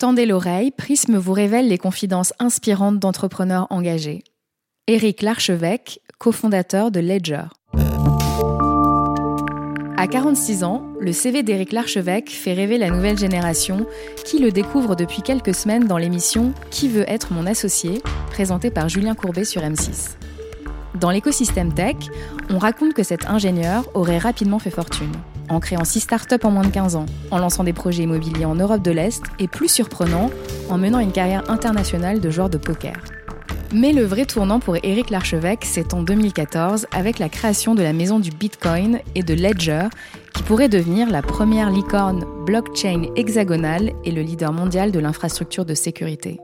Tendez l'oreille, Prisme vous révèle les confidences inspirantes d'entrepreneurs engagés. Éric Larchevêque, cofondateur de Ledger. À 46 ans, le CV d'Éric Larchevêque fait rêver la nouvelle génération qui le découvre depuis quelques semaines dans l'émission Qui veut être mon associé, présentée par Julien Courbet sur M6. Dans l'écosystème tech, on raconte que cet ingénieur aurait rapidement fait fortune, en créant 6 startups en moins de 15 ans, en lançant des projets immobiliers en Europe de l'Est et, plus surprenant, en menant une carrière internationale de joueur de poker. Mais le vrai tournant pour Éric Larchevêque, c'est en 2014 avec la création de la maison du Bitcoin et de Ledger, qui pourrait devenir la première licorne blockchain hexagonale et le leader mondial de l'infrastructure de sécurité.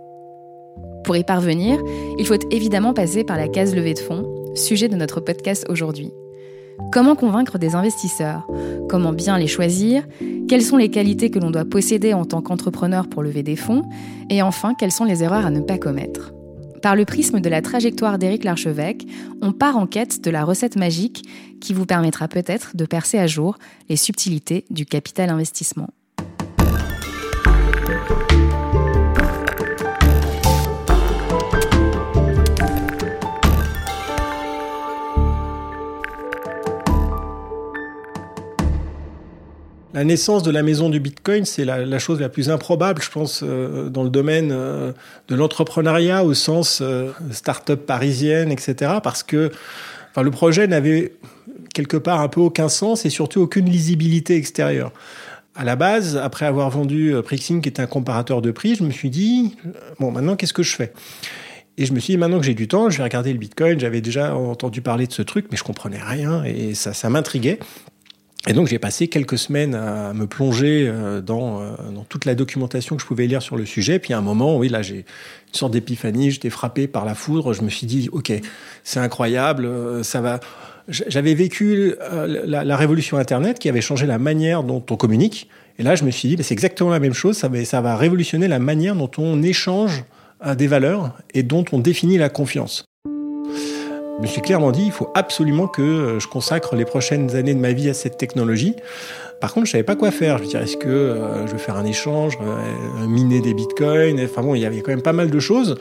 Pour y parvenir, il faut évidemment passer par la case levée de fonds, sujet de notre podcast aujourd'hui. Comment convaincre des investisseurs? Comment bien les choisir? Quelles sont les qualités que l'on doit posséder en tant qu'entrepreneur pour lever des fonds? Et enfin, quelles sont les erreurs à ne pas commettre? Par le prisme de la trajectoire d'Éric Larchevêque, on part en quête de la recette magique qui vous permettra peut-être de percer à jour les subtilités du capital investissement. La naissance de la maison du Bitcoin, c'est la, chose la plus improbable, je pense, euh, dans le domaine euh, de l'entrepreneuriat au sens euh, start-up parisienne, etc. Parce que le projet n'avait quelque part un peu aucun sens et surtout aucune lisibilité extérieure. À la base, après avoir vendu Prixing, qui est un comparateur de prix, je me suis dit, bon, maintenant, qu'est-ce que je fais? Et je me suis dit, maintenant que j'ai du temps, je vais regarder le Bitcoin. J'avais déjà entendu parler de ce truc, mais je comprenais rien et ça m'intriguait. Et donc j'ai passé quelques semaines à me plonger euh, dans, euh, dans, toute la documentation que je pouvais lire sur le sujet. Puis à un moment, oui, là j'ai une sorte d'épiphanie, j'étais frappé par la foudre. Je me suis dit, ok, c'est incroyable, euh, ça va. J'avais vécu la, révolution Internet qui avait changé la manière dont on communique. Et là, je me suis dit, c'est exactement la même chose. Ça va, ça va révolutionner la manière dont on échange des valeurs et dont on définit la confiance. Je me suis clairement dit, il faut absolument que euh, je consacre les prochaines années de ma vie à cette technologie. Par contre, je savais pas quoi faire. Je me disais, est-ce que euh, je vais faire un échange, euh, miner des bitcoins? Enfin bon, il y avait quand même pas mal de choses.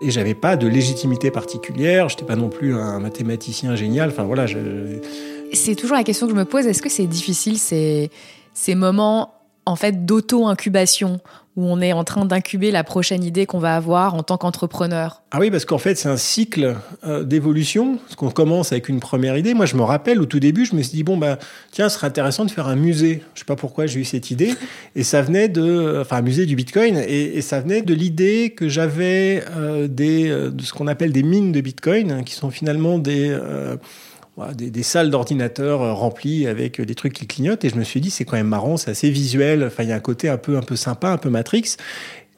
Et j'avais pas de légitimité particulière. J'étais pas non plus un mathématicien génial. Enfin voilà. Je... C'est toujours la question que je me pose. Est-ce que c'est difficile ces moments en fait d'auto-incubation où on est en train d'incuber la prochaine idée qu'on va avoir en tant qu'entrepreneur Ah oui, parce qu'en fait, c'est un cycle euh, d'évolution. Parce qu'on commence avec une première idée. Moi, je me rappelle, au tout début, je me suis dit, bon, bah, tiens, ce serait intéressant de faire un musée. Je sais pas pourquoi j'ai eu cette idée. Et ça venait de, enfin, un musée du Bitcoin. Et, ça venait de l'idée que j'avais euh, des, euh, de ce qu'on appelle des mines de Bitcoin, qui sont finalement des des, salles d'ordinateurs euh, remplies avec euh, des trucs qui clignotent. Et je me suis dit, c'est quand même marrant, c'est assez visuel. Enfin, il y a un côté un peu, un peu sympa, un peu Matrix.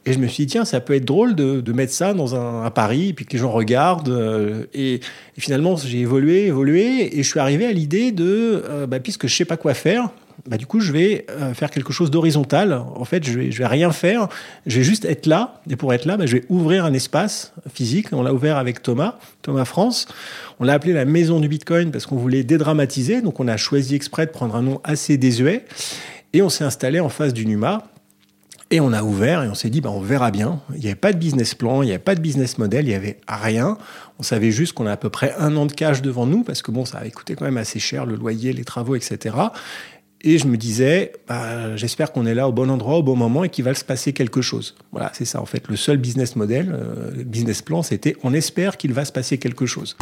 Et je me suis dit, tiens, ça peut être drôle de, mettre ça dans un, Paris, et puis que les gens regardent. Euh, et, finalement, j'ai évolué, évolué, et je suis arrivé à l'idée de, bah, puisque je sais pas quoi faire, bah, du coup, je vais euh, faire quelque chose d'horizontal. En fait, je vais, vais rien faire. Je vais juste être là. Et pour être là, bah, je vais ouvrir un espace physique. On l'a ouvert avec Thomas, Thomas France. On l'a appelé la maison du Bitcoin parce qu'on voulait dédramatiser. Donc, on a choisi exprès de prendre un nom assez désuet. Et on s'est installé en face du NUMA. Et on a ouvert et on s'est dit, bah, on verra bien. Il n'y avait pas de business plan, il n'y avait pas de business model, il n'y avait rien. On savait juste qu'on a à peu près un an de cash devant nous parce que bon, ça avait coûté quand même assez cher, le loyer, les travaux, etc. Et je me disais, bah, j'espère qu'on est là au bon endroit, au bon moment et qu'il va se passer quelque chose. Voilà, c'est ça en fait. Le seul business model, euh, business plan, c'était on espère qu'il va se passer quelque chose.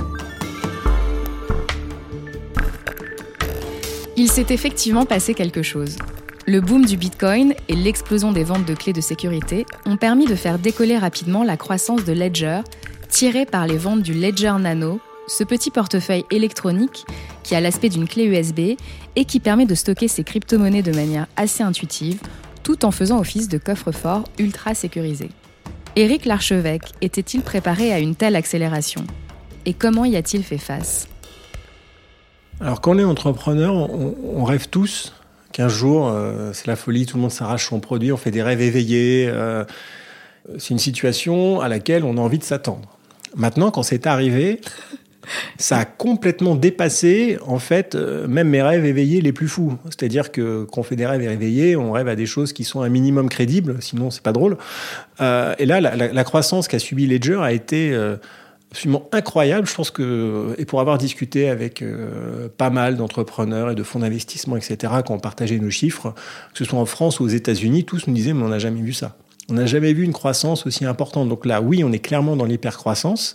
Il s'est effectivement passé quelque chose. Le boom du Bitcoin et l'explosion des ventes de clés de sécurité ont permis de faire décoller rapidement la croissance de Ledger, tirée par les ventes du Ledger Nano, ce petit portefeuille électronique qui a l'aspect d'une clé USB et qui permet de stocker ses crypto-monnaies de manière assez intuitive, tout en faisant office de coffre-fort ultra sécurisé. Éric Larchevêque était-il préparé à une telle accélération? Et comment y a-t-il fait face? Alors quand on est entrepreneur, on, rêve tous qu'un jour, euh, c'est la folie, tout le monde s'arrache son produit, on fait des rêves éveillés. Euh, c'est une situation à laquelle on a envie de s'attendre. Maintenant, quand c'est arrivé, ça a complètement dépassé, en fait, euh, même mes rêves éveillés les plus fous. C'est-à-dire que quand on fait des rêves éveillés, on rêve à des choses qui sont un minimum crédibles, sinon c'est pas drôle. Euh, et là, la, croissance qu'a subi Ledger a été euh, absolument incroyable. Je pense que, et pour avoir discuté avec pas mal d'entrepreneurs et de fonds d'investissement, etc., quand on partageait nos chiffres, que ce soit en France ou aux États-Unis, tous nous disaient, mais on n'a jamais vu ça. On n'a jamais vu une croissance aussi importante. Donc là, oui, on est clairement dans l'hypercroissance.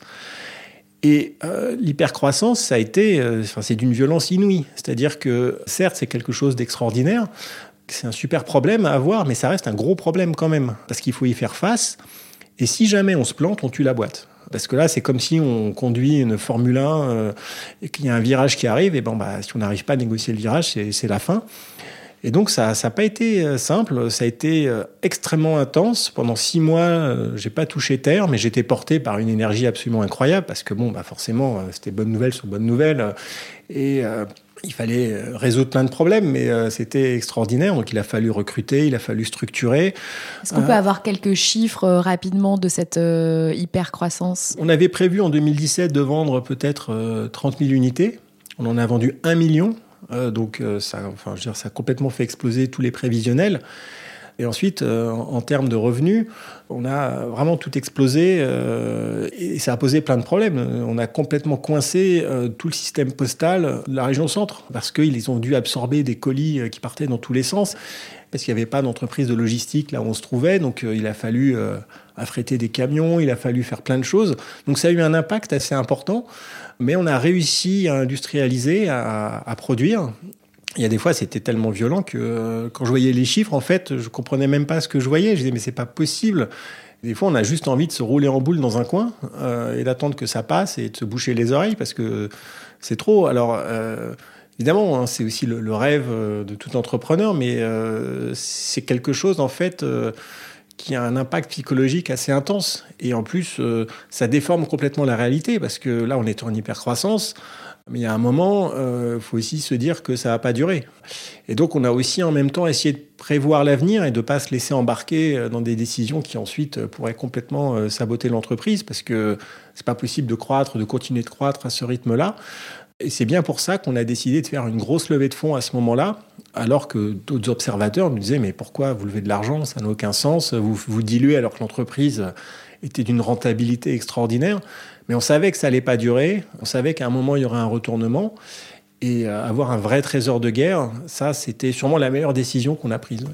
Et euh, l'hypercroissance, ça a été, euh, c'est d'une violence inouïe. C'est-à-dire que, certes, c'est quelque chose d'extraordinaire, c'est un super problème à avoir, mais ça reste un gros problème quand même, parce qu'il faut y faire face. Et si jamais on se plante, on tue la boîte. Parce que là, c'est comme si on conduit une Formule 1 euh, et qu'il y a un virage qui arrive, et bon, bah, si on n'arrive pas à négocier le virage, c'est la fin. Et donc ça n'a pas été euh, simple, ça a été euh, extrêmement intense. Pendant six mois, euh, j'ai pas touché terre, mais j'étais porté par une énergie absolument incroyable parce que bon, bah forcément, c'était bonne nouvelle sur bonne nouvelle et il fallait résoudre plein de problèmes, mais c'était extraordinaire. Donc il a fallu recruter, il a fallu structurer. Est-ce qu'on peut avoir quelques chiffres rapidement de cette hyper croissance On avait prévu en 2017 de vendre peut-être 30 000 unités. On en a vendu un million. Euh, donc euh, ça, enfin, je veux dire, ça a complètement fait exploser tous les prévisionnels. Et ensuite, euh, en, termes de revenus, on a vraiment tout explosé et ça a posé plein de problèmes. On a complètement coincé tout le système postal de la région centre parce qu'ils ont dû absorber des colis qui partaient dans tous les sens parce qu'il n'y avait pas d'entreprise de logistique là où on se trouvait. Donc il a fallu affréter des camions, il a fallu faire plein de choses. Donc ça a eu un impact assez important. Mais on a réussi à industrialiser, à, produire. Il y a des fois, c'était tellement violent que euh, quand je voyais les chiffres, en fait, je comprenais même pas ce que je voyais. Je disais, mais c'est pas possible. Des fois, on a juste envie de se rouler en boule dans un coin euh, et d'attendre que ça passe et de se boucher les oreilles parce que c'est trop. Alors, euh, évidemment, hein, c'est aussi le, le, rêve de tout entrepreneur, mais c'est quelque chose, en fait qui a un impact psychologique assez intense. Et en plus, euh, ça déforme complètement la réalité, parce que là, on est en hypercroissance, mais a un moment, il euh, faut aussi se dire que ça va pas durer. Et donc, on a aussi en même temps essayé de prévoir l'avenir et de pas se laisser embarquer euh, dans des décisions qui ensuite pourraient complètement saboter l'entreprise, parce que c'est pas possible de croître, de continuer de croître à ce rythme-là. Et c'est bien pour ça qu'on a décidé de faire une grosse levée de fonds à ce moment-là, alors que d'autres observateurs nous disaient mais pourquoi vous levez de l'argent? Ça n'a aucun sens, vous vous diluez alors que l'entreprise était d'une rentabilité extraordinaire. Mais on savait que ça allait pas durer, on savait qu'à un moment il y aurait un retournement. Et euh, avoir un vrai trésor de guerre, ça c'était sûrement la meilleure décision qu'on a prise.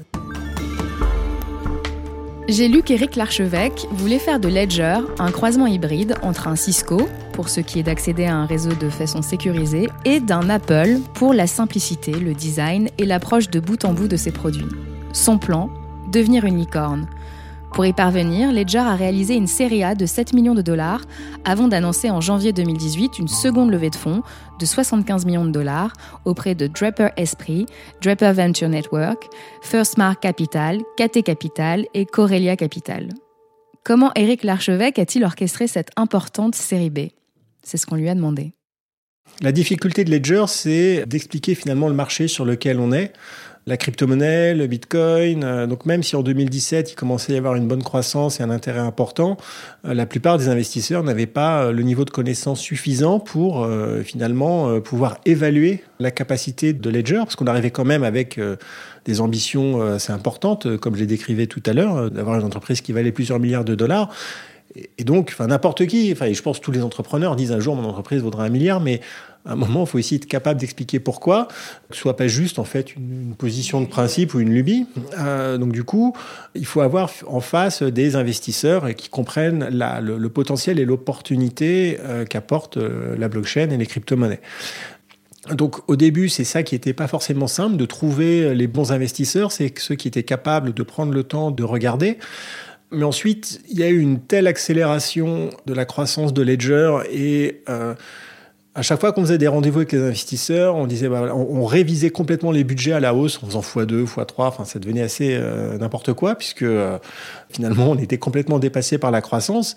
J'ai lu qu'Éric Larchevêque voulait faire de Ledger un croisement hybride entre un Cisco, pour ce qui est d'accéder à un réseau de façon sécurisée, et d'un Apple pour la simplicité, le design et l'approche de bout en bout de ses produits. Son plan Devenir une pour y parvenir, Ledger a réalisé une série A de 7 millions de dollars avant d'annoncer en janvier 2018 une seconde levée de fonds de 75 millions de dollars auprès de Draper Esprit, Draper Venture Network, First Mark Capital, KT Capital et Corelia Capital. Comment Eric Larchevêque a-t-il orchestré cette importante série B? C'est ce qu'on lui a demandé. La difficulté de Ledger, c'est d'expliquer finalement le marché sur lequel on est la crypto-monnaie, le bitcoin. Euh, donc même si en 2017, il commençait à y avoir une bonne croissance et un intérêt important, euh, la plupart des investisseurs n'avaient pas euh, le niveau de connaissance suffisant pour finalement pouvoir évaluer la capacité de Ledger, parce qu'on arrivait quand même avec des ambitions assez importantes, comme je les décrivais tout à l'heure, d'avoir une entreprise qui valait plusieurs milliards de dollars. Et donc, n'importe qui, enfin, je pense que tous les entrepreneurs disent un jour mon entreprise vaudra un milliard, mais à un moment, il faut aussi être capable d'expliquer pourquoi, que ce soit pas juste en fait une, position de principe ou une lubie. Euh, donc du coup, il faut avoir en face des investisseurs qui comprennent le, potentiel et l'opportunité euh, qu'apporte euh, la blockchain et les crypto-monnaies. Donc au début, c'est ça qui n'était pas forcément simple, de trouver les bons investisseurs, c'est ceux qui étaient capables de prendre le temps de regarder. Mais ensuite, il y a eu une telle accélération de la croissance de Ledger et à chaque fois qu'on faisait des rendez-vous avec les investisseurs, on disait, bah, on, révisait complètement les budgets à la hausse en faisant x2, x3. Enfin, ça devenait assez euh, n'importe quoi puisque euh, finalement, on était complètement dépassé par la croissance.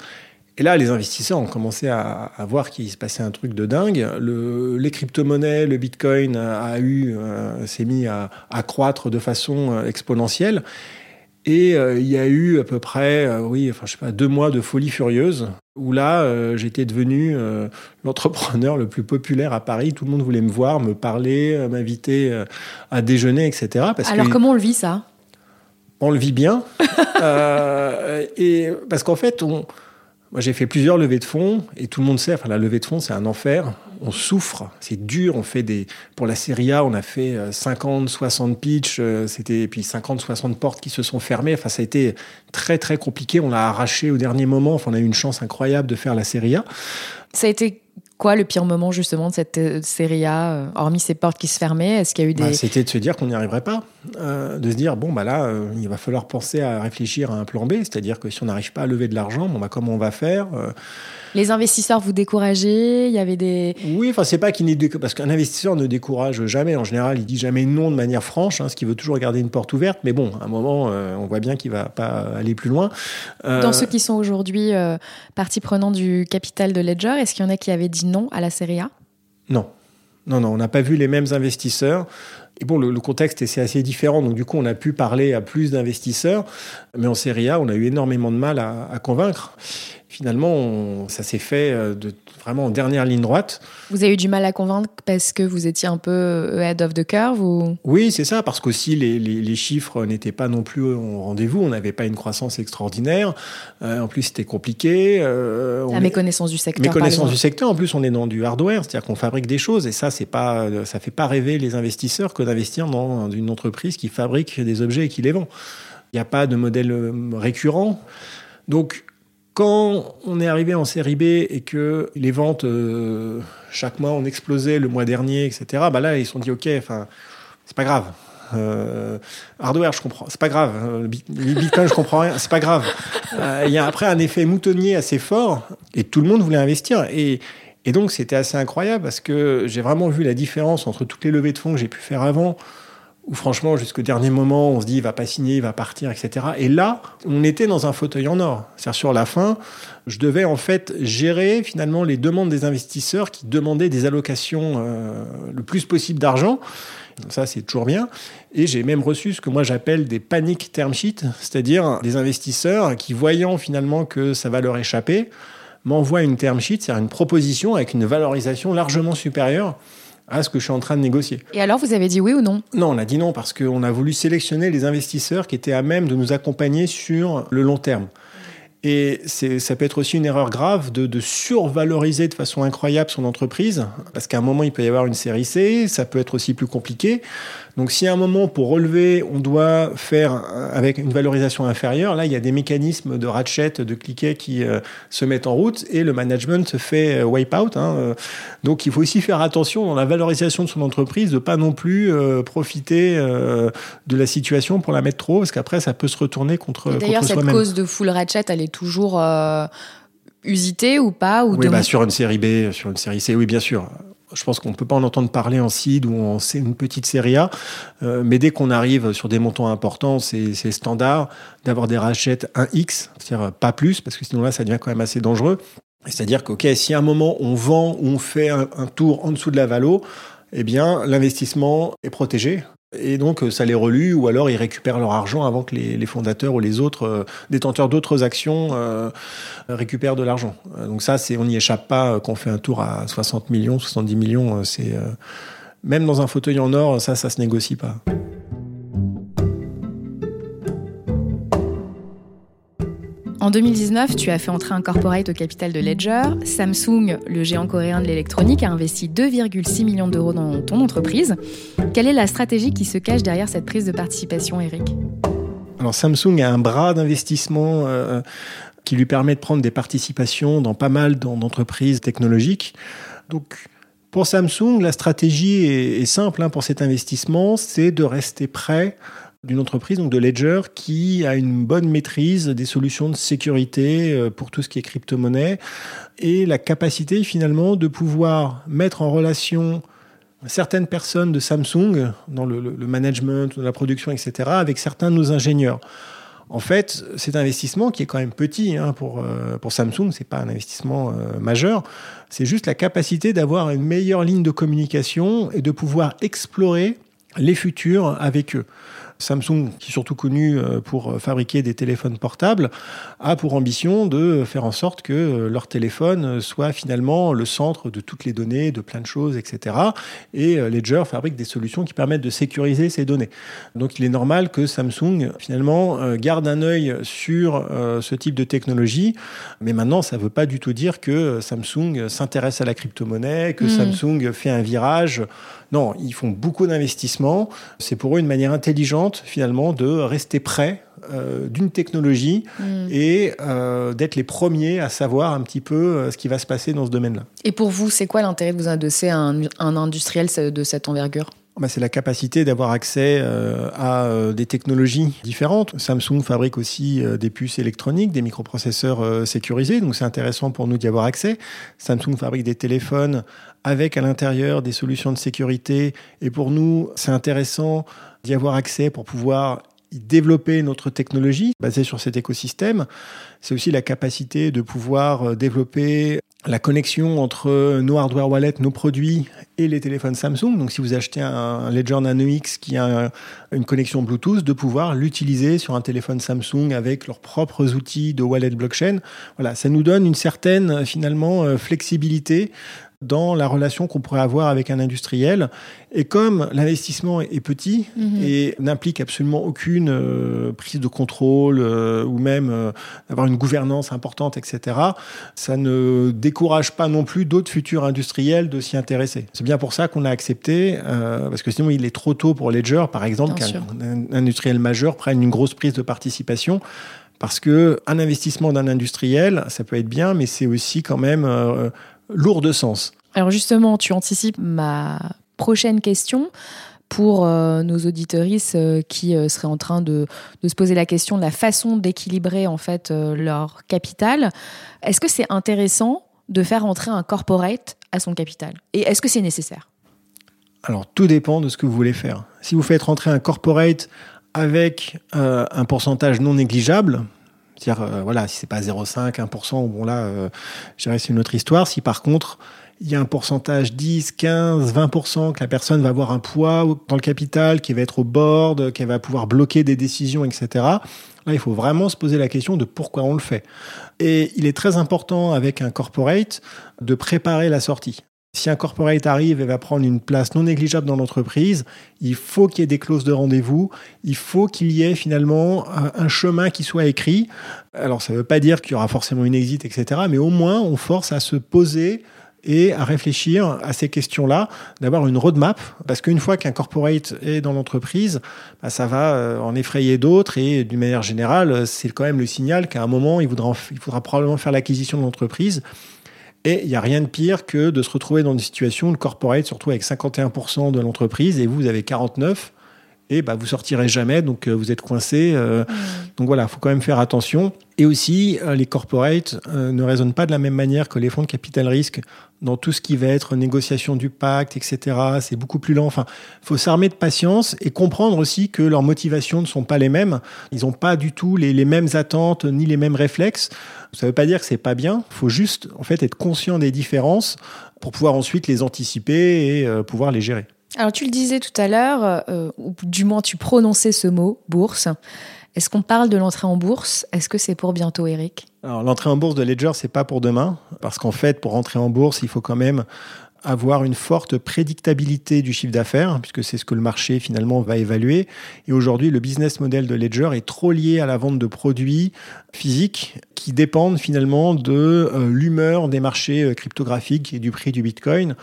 Et là, les investisseurs ont commencé à, voir qu'il se passait un truc de dingue. Le, les crypto-monnaies, le Bitcoin a eu, euh, s'est mis à, à, croître de façon exponentielle. Et il y a eu à peu près, oui, enfin je sais pas, deux mois de folie furieuse où là, j'étais devenu l'entrepreneur le plus populaire à Paris. Tout le monde voulait me voir, me parler, m'inviter à déjeuner, etc. Alors comment on le vit ça? On le vit bien, et parce qu'en fait, on, moi, j'ai fait plusieurs levées de fonds et tout le monde sait, enfin, la levée de fonds, c'est un enfer. On souffre, c'est dur. On fait des, pour la série A, on a fait 50, euh, 60 pitchs, euh, c'était, puis 50, 60 portes qui se sont fermées. Enfin, ça a été très, très compliqué. On l'a arraché au dernier moment. Enfin, on a eu une chance incroyable de faire la série A. Ça a été quoi le pire moment justement de cette euh, série A, euh, hormis ces portes qui se fermaient Est-ce qu'il y a eu des... Bah, c'était de se dire qu'on n'y arriverait pas, euh, de se dire bon bah là il va falloir penser à réfléchir à un plan B, c'est-à-dire que si on n'arrive pas à lever de l'argent, bon bah comment on va faire les investisseurs vous décourageaient Il y avait des. Oui, enfin, c'est pas qu'il n'est parce qu'un investisseur ne décourage jamais. En général, il dit jamais non de manière franche, hein, ce qui veut toujours garder une porte ouverte. Mais bon, à un moment, on voit bien qu'il va pas aller plus loin. Dans ceux qui sont aujourd'hui partie prenante du capital de Ledger, est-ce qu'il y en a qui avaient dit non à la série A? Non. Non, non, on n'a pas vu les mêmes investisseurs. Et bon, le, contexte est assez différent, donc du coup, on a pu parler à plus d'investisseurs, mais en série A, on a eu énormément de mal à, à convaincre finalement, ça s'est fait euh, de, vraiment en dernière ligne droite. Vous avez eu du mal à convaincre parce que vous étiez un peu euh, head of the curve ou... Oui, c'est ça, parce qu'aussi les, les, chiffres n'étaient pas non plus au rendez-vous. On n'avait pas une croissance extraordinaire. Euh, en plus, c'était compliqué. La méconnaissance du secteur. Méconnaissance du secteur. En plus, on est dans du hardware, c'est-à-dire qu'on fabrique des choses. Et ça, c'est pas, ça fait pas rêver les investisseurs que d'investir dans une entreprise qui fabrique des objets et qui les vend. Il n'y a pas de modèle récurrent. Donc, quand on est arrivé en série B et que les ventes, euh, chaque mois, ont explosé le mois dernier, etc., bah là, ils se sont dit, OK, enfin, c'est pas grave. Euh, hardware, je comprends, c'est pas grave. Euh, Bitcoin, je comprends rien, c'est pas grave. Il y a après un effet moutonnier assez fort et tout le monde voulait investir. Et donc, c'était assez incroyable parce que j'ai vraiment vu la différence entre toutes les levées de fonds que j'ai pu faire avant où franchement, jusqu'au dernier moment, on se dit, il va pas signer, il va partir, etc. Et là, on était dans un fauteuil en or. C'est-à-dire, sur la fin, je devais en fait gérer finalement les demandes des investisseurs qui demandaient des allocations euh, le plus possible d'argent. Ça, c'est toujours bien. Et j'ai même reçu ce que moi j'appelle des panic term sheets, c'est-à-dire des investisseurs qui, voyant finalement que ça va leur échapper, m'envoient une term sheet, c'est-à-dire une proposition avec une valorisation largement supérieure à ce que je suis en train de négocier. Et alors, vous avez dit oui ou non? Non, on a dit non parce qu'on a voulu sélectionner les investisseurs qui étaient à même de nous accompagner sur le long terme. Et ça peut être aussi une erreur grave de, de, survaloriser de façon incroyable son entreprise, parce qu'à un moment, il peut y avoir une série C, ça peut être aussi plus compliqué. Donc si à un moment, pour relever, on doit faire avec une valorisation inférieure, là, il y a des mécanismes de ratchet, de cliquet qui euh, se mettent en route et le management se fait euh, wipe out. Hein, euh. donc il faut aussi faire attention dans la valorisation de son entreprise, de pas non plus profiter de la situation pour la mettre trop, parce qu'après, ça peut se retourner contre, D'ailleurs, cette cause de full ratchet, elle est toujours usitée ou pas ou Oui, bah, sur une série B, sur une série C, oui, bien sûr je pense qu'on ne peut pas en entendre parler en seed ou en une petite série A, euh, mais dès qu'on arrive sur des montants importants, c'est standard d'avoir des rachètes 1x, c'est-à-dire pas plus, parce que sinon là, ça devient quand même assez dangereux. C'est-à-dire que, ok, si à un moment on vend ou on fait un, un tour en dessous de la valo, eh bien, l'investissement est protégé. Et donc, euh, ça les relue, ou alors ils récupèrent leur argent avant que les, fondateurs ou les autres euh, détenteurs d'autres actions euh, récupèrent de l'argent. Donc ça, c'est on n'y échappe pas. Quand on fait un tour à 60 millions, 70 millions, c'est même dans un fauteuil en or, ça, ça se négocie pas. En 2019, tu as fait entrer un corporate au capital de Ledger. Samsung, le géant coréen de l'électronique, a investi 2,6 millions d'euros dans ton entreprise. Quelle est la stratégie qui se cache derrière cette prise de participation, Eric? Alors Samsung a un bras d'investissement euh, qui lui permet de prendre des participations dans pas mal d'entreprises technologiques. Donc pour Samsung, la stratégie est, simple hein, pour cet investissement, c'est de rester prêt d'une entreprise, donc de Ledger, qui a une bonne maîtrise des solutions de sécurité euh, pour tout ce qui est crypto-monnaie et la capacité finalement de pouvoir mettre en relation certaines personnes de Samsung dans le, management, dans la production, etc., avec certains de nos ingénieurs. En fait, cet investissement qui est quand même petit hein, pour, euh, pour Samsung, pas un investissement euh, majeur, c'est juste la capacité d'avoir une meilleure ligne de communication et de pouvoir explorer les futurs avec eux. Samsung, qui est surtout connu euh, pour fabriquer des téléphones portables, a pour ambition de faire en sorte que leur téléphone soit finalement le centre de toutes les données, de plein de choses, etc. Et Ledger fabrique des solutions qui permettent de sécuriser ces données. Donc il est normal que Samsung finalement garde un œil sur ce type de technologie. Mais maintenant, ça ne veut pas du tout dire que Samsung s'intéresse à la crypto-monnaie, que hmm. Samsung fait un virage. Non, ils font beaucoup d'investissements. C'est pour eux une manière intelligente, finalement, de rester près euh, d'une technologie hmm. et euh, d'être les premiers à savoir un petit peu euh, ce qui va se passer dans ce domaine-là. Et pour vous, c'est quoi l'intérêt de vous adosser à un, un industriel de cette envergure? Bah, c'est la capacité d'avoir accès euh, à euh, des technologies différentes. Samsung fabrique aussi euh, des puces électroniques, des microprocesseurs sécurisés, donc c'est intéressant pour nous d'y avoir accès. Samsung fabrique des téléphones avec à l'intérieur des solutions de sécurité, et pour nous, c'est intéressant d'y avoir accès pour pouvoir développer notre technologie basée sur cet écosystème. C'est aussi la capacité de pouvoir développer la connexion entre nos hardware wallets, nos produits et les téléphones Samsung. Donc, si vous achetez un Ledger Nano X qui a une connexion Bluetooth, de pouvoir l'utiliser sur un téléphone Samsung avec leurs propres outils de wallet blockchain. Voilà, ça nous donne une certaine finalement euh, flexibilité dans la relation qu'on pourrait avoir avec un industriel. Et comme l'investissement est petit mhm. et n'implique absolument aucune euh, prise de contrôle euh, ou même euh, d'avoir une gouvernance importante, etc., ça ne décourage pas non plus d'autres futurs industriels de s'y intéresser. C'est bien pour ça qu'on a accepté, parce que sinon il est trop tôt pour Ledger, par exemple, qu'un industriel majeur prenne une grosse prise de participation. Parce que un investissement d'un industriel, ça peut être bien, mais c'est aussi quand même lourd de sens. Alors justement, tu anticipes ma prochaine question pour euh, nos auditeuristes euh, qui euh, seraient en train de, se poser la question de la façon d'équilibrer en fait leur capital. Est-ce que c'est intéressant de faire entrer un corporate à son capital? Et est-ce que c'est nécessaire? Alors tout dépend de ce que vous voulez faire. Si vous faites rentrer un corporate avec un pourcentage non négligeable, c'est-à-dire, voilà, si c'est pas 0,5, 1%, bon là, euh, c'est une autre histoire. Si par contre, il y a un pourcentage 10, 15, 20% que la personne va avoir un poids dans le capital, qui va être au board, qu'elle va pouvoir bloquer des décisions, etc. Là, il faut vraiment se poser la question de pourquoi on le fait. Et il est très important avec un corporate de préparer la sortie. Si un corporate arrive et va prendre une place non négligeable dans l'entreprise, il faut qu'il y ait des clauses de rendez-vous, il faut qu'il y ait finalement un chemin qui soit écrit. Alors ça ne veut pas dire qu'il y aura forcément une exit, etc. Mais au moins on force à se poser et à réfléchir à ces questions-là, d'avoir une roadmap, parce qu'une fois qu'un corporate est dans l'entreprise, bah, ça va euh, en effrayer d'autres, et d'une manière générale, c'est quand même le signal qu'à un moment, il, voudra, il faudra probablement faire l'acquisition de l'entreprise. Et il n'y a rien de pire que de se retrouver dans une situation où le corporate se retrouve avec 51% de l'entreprise et vous, vous avez 49% et bah, vous sortirez jamais, donc euh, vous êtes coincé. Euh, mmh. Donc voilà, il faut quand même faire attention. Et aussi, euh, les corporates ne raisonnent pas de la même manière que les fonds de capital risque dans tout ce qui va être négociation du pacte, etc. C'est beaucoup plus lent. Enfin, il faut s'armer de patience et comprendre aussi que leurs motivations ne sont pas les mêmes. Ils n'ont pas du tout les, les, mêmes attentes ni les mêmes réflexes. Ça ne veut pas dire que c'est pas bien. Il faut juste, en fait, être conscient des différences pour pouvoir ensuite les anticiper et pouvoir les gérer. Alors tu le disais tout à l'heure, euh, du moins tu prononçais ce mot, bourse. Est-ce qu'on parle de l'entrée en bourse? Est-ce que c'est pour bientôt, Eric? L'entrée en bourse de Ledger, c'est pas pour demain, parce qu'en fait, pour entrer en bourse, il faut quand même avoir une forte prédictabilité du chiffre d'affaires, puisque c'est ce que le marché finalement va évaluer. Et aujourd'hui, le business model de Ledger est trop lié à la vente de produits physiques qui dépendent finalement de euh, l'humeur des marchés euh, cryptographiques et du prix du Bitcoin.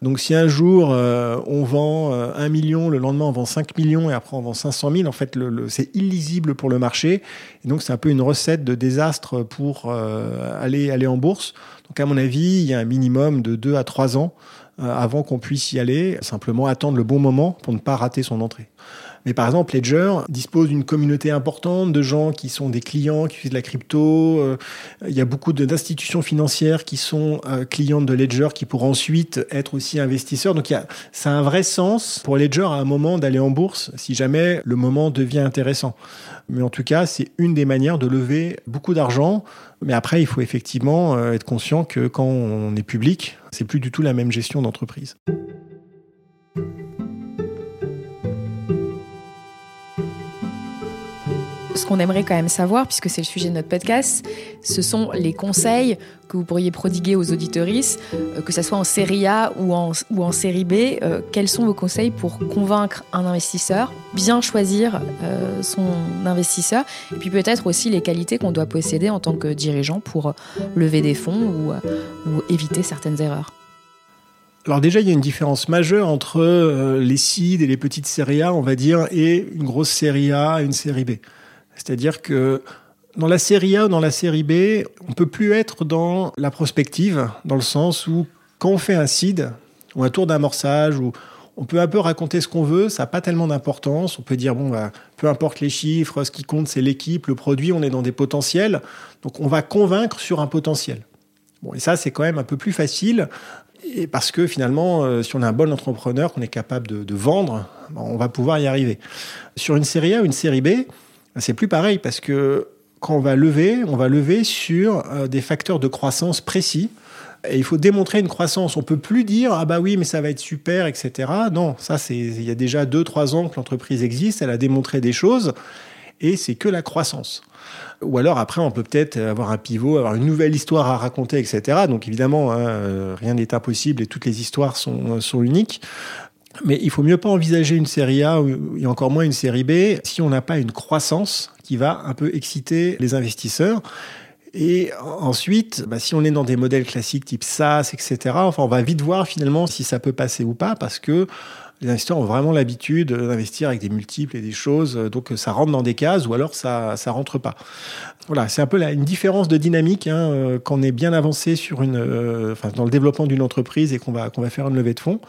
Donc si un jour euh, on vend 1 million, le lendemain on vend 5 millions et après on vend 500 000, en fait le, c'est illisible pour le marché. Et donc c'est un peu une recette de désastre pour aller, aller en bourse. Donc à mon avis, il y a un minimum de 2 à 3 ans avant qu'on puisse y aller, simplement attendre le bon moment pour ne pas rater son entrée. Mais par exemple, Ledger dispose d'une communauté importante de gens qui sont des clients, qui utilisent de la crypto. Euh, il y a beaucoup d'institutions financières qui sont euh, clientes de Ledger, qui pourront ensuite être aussi investisseurs. Donc, il y a, ça a un vrai sens pour Ledger à un moment d'aller en bourse, si jamais le moment devient intéressant. Mais en tout cas, c'est une des manières de lever beaucoup d'argent. Mais après, il faut effectivement euh, être conscient que quand on est public, c'est plus du tout la même gestion d'entreprise. Ce qu'on aimerait quand même savoir, puisque c'est le sujet de notre podcast, ce sont les conseils que vous pourriez prodiguer aux auditoristes, euh, que ce soit en série A ou en, série B. Euh, quels sont vos conseils pour convaincre un investisseur, bien choisir euh, son investisseur, et puis peut-être aussi les qualités qu'on doit posséder en tant que dirigeant pour lever des fonds ou, ou éviter certaines erreurs alors déjà, il y a une différence majeure entre les seeds et les petites séries A, on va dire, et une grosse série A et une série B. C'est-à-dire que dans la série A ou dans la série B, on peut plus être dans la prospective, dans le sens où quand on fait un seed ou un tour d'amorçage, où on peut un peu raconter ce qu'on veut, ça n'a pas tellement d'importance. On peut dire, bon, bah, peu importe les chiffres, ce qui compte, c'est l'équipe, le produit, on est dans des potentiels. Donc on va convaincre sur un potentiel. Bon, et ça, c'est quand même un peu plus facile. Et parce que finalement, euh, si on est un bon entrepreneur, qu'on est capable de, de vendre, on va pouvoir y arriver. Sur une série A ou une série B, c'est plus pareil parce que quand on va lever, on va lever sur euh, des facteurs de croissance précis. Et il faut démontrer une croissance. On peut plus dire ah bah oui mais ça va être super etc. Non, ça c'est il y a déjà 2-3 ans que l'entreprise existe, elle a démontré des choses et c'est que la croissance. Ou alors après on peut peut-être avoir un pivot, avoir une nouvelle histoire à raconter etc. Donc évidemment hein, euh, rien n'est impossible et toutes les histoires sont, sont uniques. Mais il faut mieux pas envisager une série A et encore moins une série B si on n'a pas une croissance qui va un peu exciter les investisseurs. Et ensuite, bah, si on est dans des modèles classiques type SaaS, etc., enfin, on va vite voir finalement si ça peut passer ou pas parce que les investisseurs ont vraiment l'habitude d'investir avec des multiples et des choses, donc ça rentre dans des cases ou alors ça ça rentre pas. Voilà, c'est un peu une différence de dynamique hein, euh, quand on est bien avancé sur une, euh, enfin, dans le développement d'une entreprise et qu'on va qu'on va faire une levée de fonds.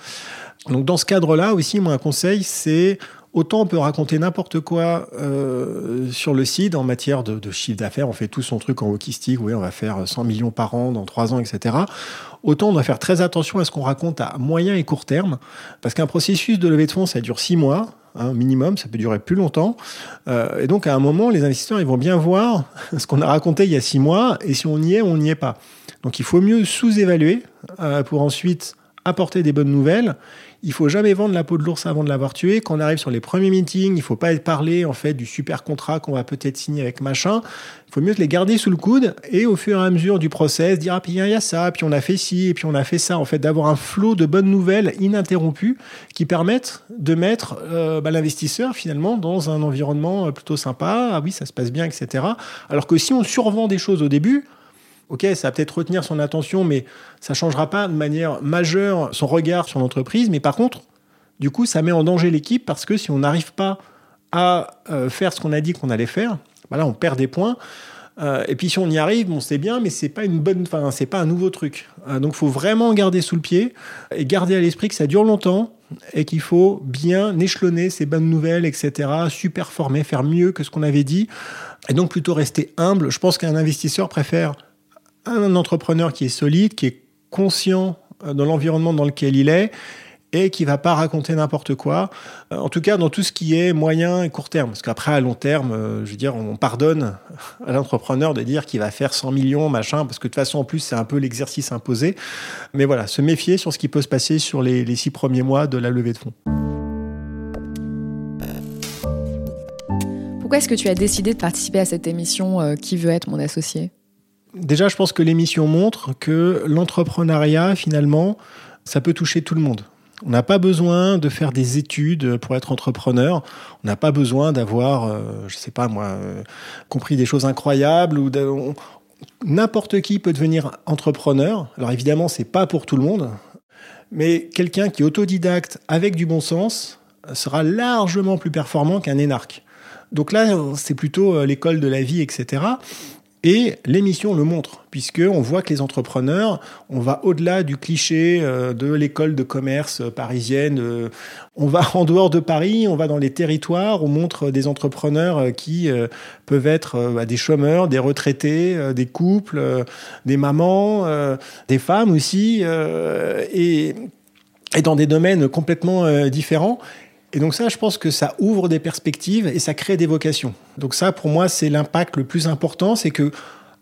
Donc dans ce cadre-là aussi, moi un conseil, c'est autant on peut raconter n'importe quoi euh, sur le site en matière de, de chiffre d'affaires, on fait tout son truc en hockey oui, on va faire 100 millions par an dans 3 ans, etc. Autant on doit faire très attention à ce qu'on raconte à moyen et court terme, parce qu'un processus de levée de fonds, ça dure 6 mois, hein, minimum, ça peut durer plus longtemps. Euh, et donc à un moment, les investisseurs, ils vont bien voir ce qu'on a raconté il y a 6 mois, et si on y est, on n'y est pas. Donc il faut mieux sous-évaluer euh, pour ensuite apporter des bonnes nouvelles il faut jamais vendre la peau de l'ours avant de l'avoir tué. Quand on arrive sur les premiers meetings, il faut pas parler en fait du super contrat qu'on va peut-être signer avec machin. Il faut mieux les garder sous le coude et au fur et à mesure du process dire ah puis il y a ça, puis on a fait ci et puis on a fait ça. En fait, d'avoir un flot de bonnes nouvelles ininterrompues qui permettent de mettre euh, bah, l'investisseur finalement dans un environnement euh, plutôt sympa. Ah oui, ça se passe bien, etc. Alors que si on survend des choses au début, ok, ça va peut-être retenir son attention, mais ça ne changera pas de manière majeure son regard sur l'entreprise. Mais par contre, du coup, ça met en danger l'équipe parce que si on n'arrive pas à euh, faire ce qu'on a dit qu'on allait faire, bah on perd des points. Euh, et puis si on y arrive, bon, c'est bien, mais c'est pas pas un nouveau truc. Euh, donc, faut vraiment garder sous le pied et garder à l'esprit que ça dure longtemps et qu'il faut bien échelonner ces bonnes nouvelles, etc. Super former, faire mieux que ce qu'on avait dit, et donc plutôt rester humble. Je pense qu'un investisseur préfère un entrepreneur qui est solide, qui est conscient euh, de l'environnement dans lequel il est et qui va pas raconter n'importe quoi. Euh, en tout cas, dans tout ce qui est moyen et court terme. Parce qu'après, à long terme, euh, je veux on pardonne à l'entrepreneur de dire qu'il va faire 100 millions, machin, parce que de toute façon, en plus, c'est un peu l'exercice imposé. Mais voilà, se méfier sur ce qui peut se passer sur les six premiers mois de la levée de fonds. Pourquoi est-ce que tu as décidé de participer à cette émission Qui veut être mon associé? Déjà, je pense que l'émission montre que l'entrepreneuriat, finalement, ça peut toucher tout le monde. On n'a pas besoin de faire des études pour être entrepreneur. On n'a pas besoin d'avoir, euh, je sais pas moi, euh, compris des choses incroyables ou n'importe qui peut devenir entrepreneur. Alors évidemment, c'est pas pour tout le monde, mais quelqu'un qui est autodidacte avec du bon sens sera largement plus performant qu'un énarque. Donc là, c'est plutôt euh, l'école de la vie, etc. Et l'émission le montre, puisqu'on voit que les entrepreneurs, on va au-delà du cliché euh, de l'école de commerce parisienne. Euh, on va en dehors de Paris, on va dans les territoires, on montre des entrepreneurs euh, qui peuvent être bah, des chômeurs, des retraités, des couples, des mamans, des femmes aussi, et, et dans des domaines complètement différents. Et donc ça, je pense que ça ouvre des perspectives et ça crée des vocations. Donc ça, pour moi, c'est l'impact le plus important, c'est que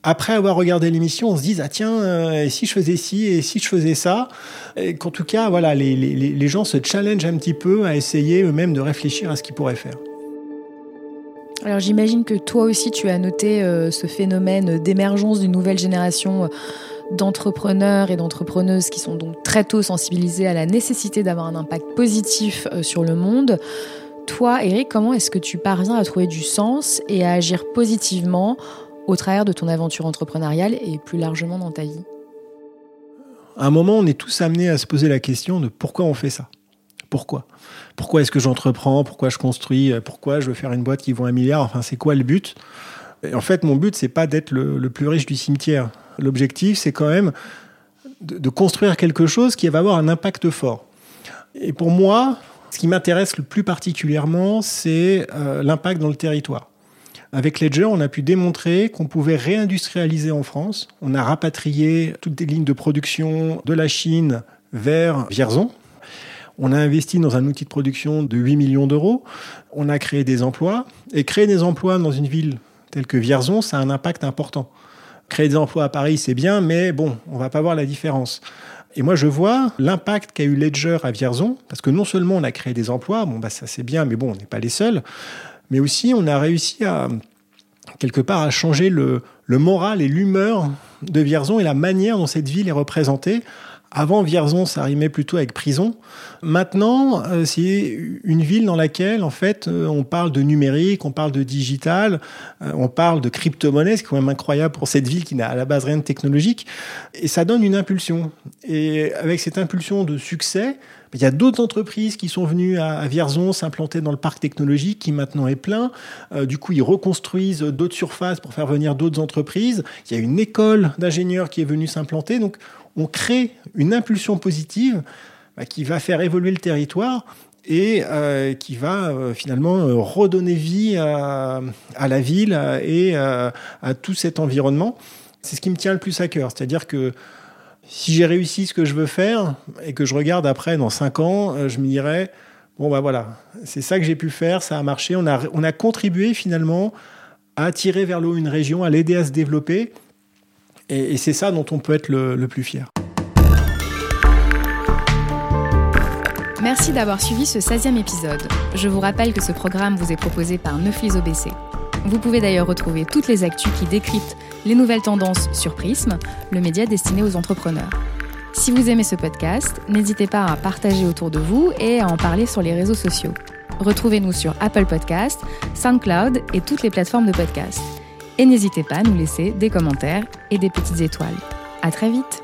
après avoir regardé l'émission, on se dise ah tiens, euh, et si je faisais ci et si je faisais ça, qu'en tout cas, voilà, les, les, les gens se challengent un petit peu à essayer eux-mêmes de réfléchir à ce qu'ils pourraient faire. Alors j'imagine que toi aussi tu as noté euh, ce phénomène d'émergence d'une nouvelle génération euh, d'entrepreneurs et d'entrepreneuses qui sont donc très tôt sensibilisés à la nécessité d'avoir un impact positif euh, sur le monde. Toi, Eric, comment est-ce que tu parviens à trouver du sens et à agir positivement au travers de ton aventure entrepreneuriale et plus largement dans ta vie? À un moment, on est tous amenés à se poser la question de pourquoi on fait ça? Pourquoi? Pourquoi est-ce que j'entreprends? Pourquoi je construis? Pourquoi je veux faire une boîte qui vaut un milliard? Enfin, c'est quoi le but? En fait, mon but, c'est pas d'être le, le, plus riche du cimetière. L'objectif, c'est quand même de, construire quelque chose qui va avoir un impact fort. Et pour moi, ce qui m'intéresse le plus particulièrement, c'est euh, l'impact dans le territoire. Avec Ledger, on a pu démontrer qu'on pouvait réindustrialiser en France. On a rapatrié toutes les lignes de production de la Chine vers Vierzon. On a investi dans un outil de production de 8 millions d'euros. On a créé des emplois. Et créer des emplois dans une ville telle que Vierzon, ça a un impact important. Créer des emplois à Paris, c'est bien, mais bon, on va pas voir la différence. Et moi, je vois l'impact qu'a eu Ledger à Vierzon, parce que non seulement on a créé des emplois, bon, bah, ça c'est bien, mais bon, on n'est pas les seuls, mais aussi on a réussi à, quelque part, à changer le, le moral et l'humeur de Vierzon et la manière dont cette ville est représentée. Avant, Vierzon, ça rimait plutôt avec prison. Maintenant, euh, c'est une ville dans laquelle, en fait, euh, on parle de numérique, on parle de digital, euh, on parle de crypto-monnaie, c'est quand même incroyable pour cette ville qui n'a à la base rien de technologique. Et ça donne une impulsion. Et avec cette impulsion de succès, il y a d'autres entreprises qui sont venues à Vierzon s'implanter dans le parc technologique qui maintenant est plein. Euh, du coup, ils reconstruisent d'autres surfaces pour faire venir d'autres entreprises. Il y a une école d'ingénieurs qui est venue s'implanter. Donc, on crée une impulsion positive bah, qui va faire évoluer le territoire et euh, qui va euh, finalement euh, redonner vie à, la ville et à tout cet environnement. C'est ce qui me tient le plus à cœur. C'est-à-dire que si j'ai réussi ce que je veux faire et que je regarde après dans cinq ans, je me dirais bon bah voilà, c'est ça que j'ai pu faire, ça a marché, on a, on a contribué finalement à tirer vers l'eau une région, à l'aider à se développer. Et, c'est ça dont on peut être le, plus fier. Merci d'avoir suivi ce 16e épisode. Je vous rappelle que ce programme vous est proposé par Neuflis OBC. Vous pouvez d'ailleurs retrouver toutes les actus qui décryptent les nouvelles tendances sur Prism, le média destiné aux entrepreneurs. Si vous aimez ce podcast, n'hésitez pas à partager autour de vous et à en parler sur les réseaux sociaux. Retrouvez-nous sur Apple Podcast, SoundCloud et toutes les plateformes de podcast. Et n'hésitez pas à nous laisser des commentaires et des petites étoiles. À très vite!